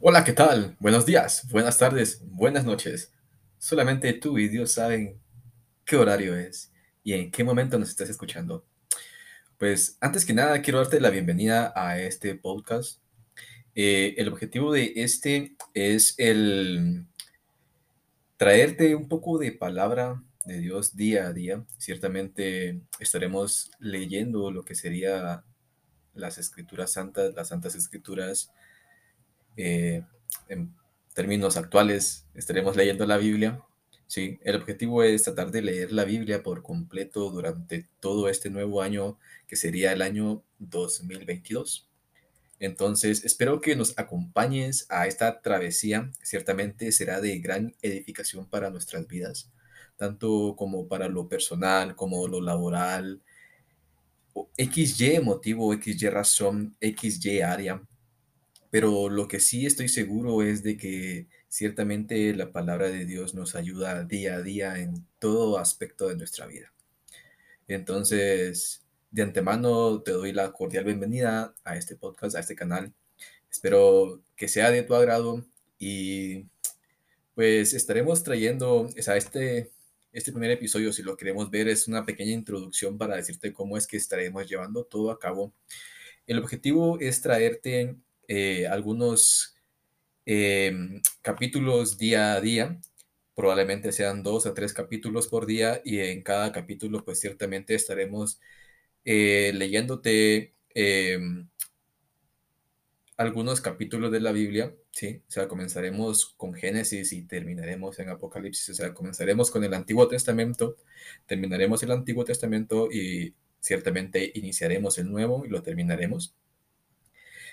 Hola, ¿qué tal? Buenos días, buenas tardes, buenas noches. Solamente tú y Dios saben qué horario es y en qué momento nos estás escuchando. Pues antes que nada, quiero darte la bienvenida a este podcast. Eh, el objetivo de este es el traerte un poco de palabra de Dios día a día. Ciertamente estaremos leyendo lo que sería las escrituras santas, las santas escrituras eh, en términos actuales, estaremos leyendo la Biblia. Sí, el objetivo es tratar de leer la Biblia por completo durante todo este nuevo año, que sería el año 2022. Entonces, espero que nos acompañes a esta travesía. Ciertamente será de gran edificación para nuestras vidas, tanto como para lo personal, como lo laboral, XY motivo, XY razón, XY área. Pero lo que sí estoy seguro es de que ciertamente la palabra de Dios nos ayuda día a día en todo aspecto de nuestra vida. Entonces, de antemano te doy la cordial bienvenida a este podcast, a este canal. Espero que sea de tu agrado y pues estaremos trayendo, o este, este primer episodio, si lo queremos ver, es una pequeña introducción para decirte cómo es que estaremos llevando todo a cabo. El objetivo es traerte eh, algunos em, capítulos día a día. Probablemente sean dos a tres capítulos por día y en cada capítulo pues ciertamente estaremos eh, leyéndote em, algunos capítulos de la Biblia, ¿sí? O sea, comenzaremos con Génesis y terminaremos en Apocalipsis, o sea, comenzaremos con el Antiguo Testamento, terminaremos el Antiguo Testamento y ciertamente iniciaremos el Nuevo y lo terminaremos.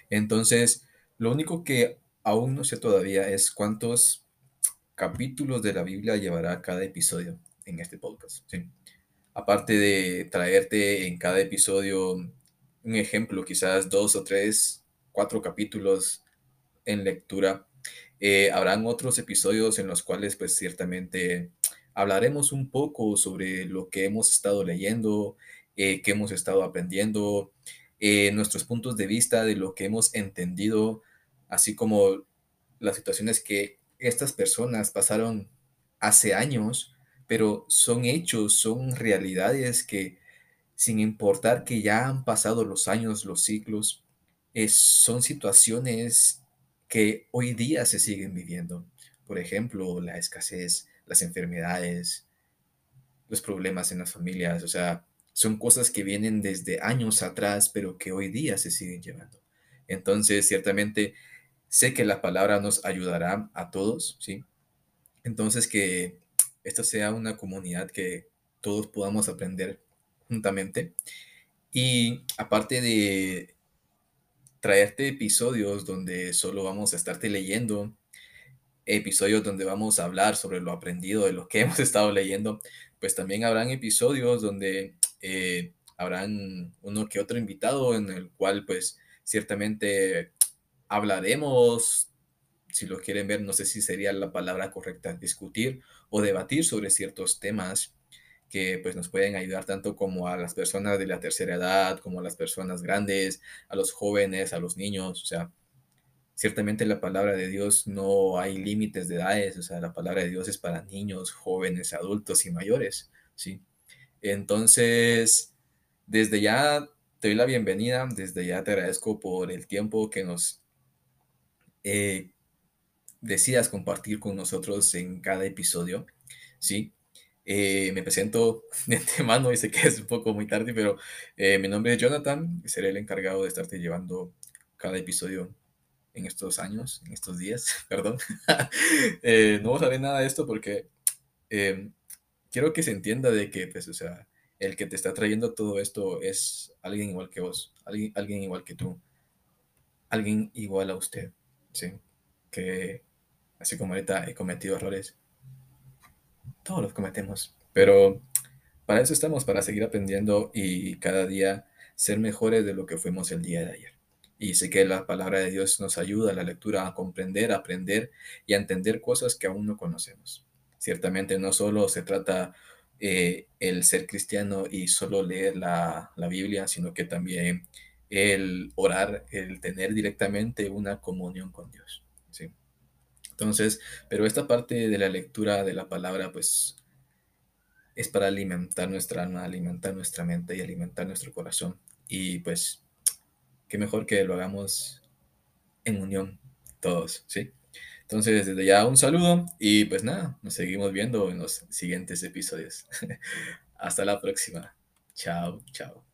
Entonces, lo único que aún no sé todavía es cuántos capítulos de la Biblia llevará cada episodio en este podcast. Aparte de traerte en cada episodio un ejemplo, quizás dos o tres, cuatro capítulos en lectura, eh, habrán otros episodios en los cuales pues ciertamente hablaremos un poco sobre lo que hemos estado leyendo, eh, qué hemos estado aprendiendo, eh, nuestros puntos de vista de lo que hemos entendido, así como las situaciones que estas personas pasaron hace años, pero son hechos, son realidades que sin importar que ya han pasado los años, los ciclos, son situaciones que hoy día se siguen viviendo. Por ejemplo, la escasez, las enfermedades, los problemas en las familias, o sea, son cosas que vienen desde años atrás, pero que hoy día se siguen llevando. Entonces, ciertamente, sé que la palabra nos ayudará a todos, ¿sí? Entonces, que esto sea una comunidad que todos podamos aprender juntamente. Y aparte de traerte episodios donde solo vamos a estarte leyendo, episodios donde vamos a hablar sobre lo aprendido de lo que hemos estado leyendo, pues también habrán episodios donde eh, habrán uno que otro invitado en el cual pues ciertamente hablaremos, si lo quieren ver, no sé si sería la palabra correcta, discutir o debatir sobre ciertos temas que pues nos pueden ayudar tanto como a las personas de la tercera edad, como a las personas grandes, a los jóvenes, a los niños, o sea, ciertamente la palabra de Dios no hay límites de edades, o sea, la palabra de Dios es para niños, jóvenes, adultos y mayores, ¿sí? Entonces, desde ya te doy la bienvenida, desde ya te agradezco por el tiempo que nos eh, decidas compartir con nosotros en cada episodio, ¿sí? Eh, me presento de antemano y sé que es un poco muy tarde, pero eh, mi nombre es Jonathan y seré el encargado de estarte llevando cada episodio en estos años, en estos días, perdón. no a ver nada de esto porque quiero que se entienda de que, pues, o sea, el que te está trayendo todo esto es alguien igual que vos, alguien, alguien igual que tú, alguien igual a usted, ¿sí? Que así como ahorita he cometido errores, todos los cometemos, pero para eso estamos, para seguir aprendiendo y cada día ser mejores de lo que fuimos el día de ayer. Y sé que la palabra de Dios nos ayuda a la lectura a comprender, aprender y entender cosas que aún no conocemos. Ciertamente no solo se trata eh, el ser cristiano y solo leer la, la, Biblia, sino que también el orar, el tener directamente una comunión con Dios. ¿sí? Entonces, pero esta parte de la lectura de la palabra, pues, es para alimentar nuestra alma, alimentar nuestra mente y alimentar nuestro corazón. Y pues, qué mejor que lo hagamos en unión todos, ¿sí? Entonces, desde ya un saludo y pues nada, nos seguimos viendo en los siguientes episodios. Hasta la próxima. Chao, chao.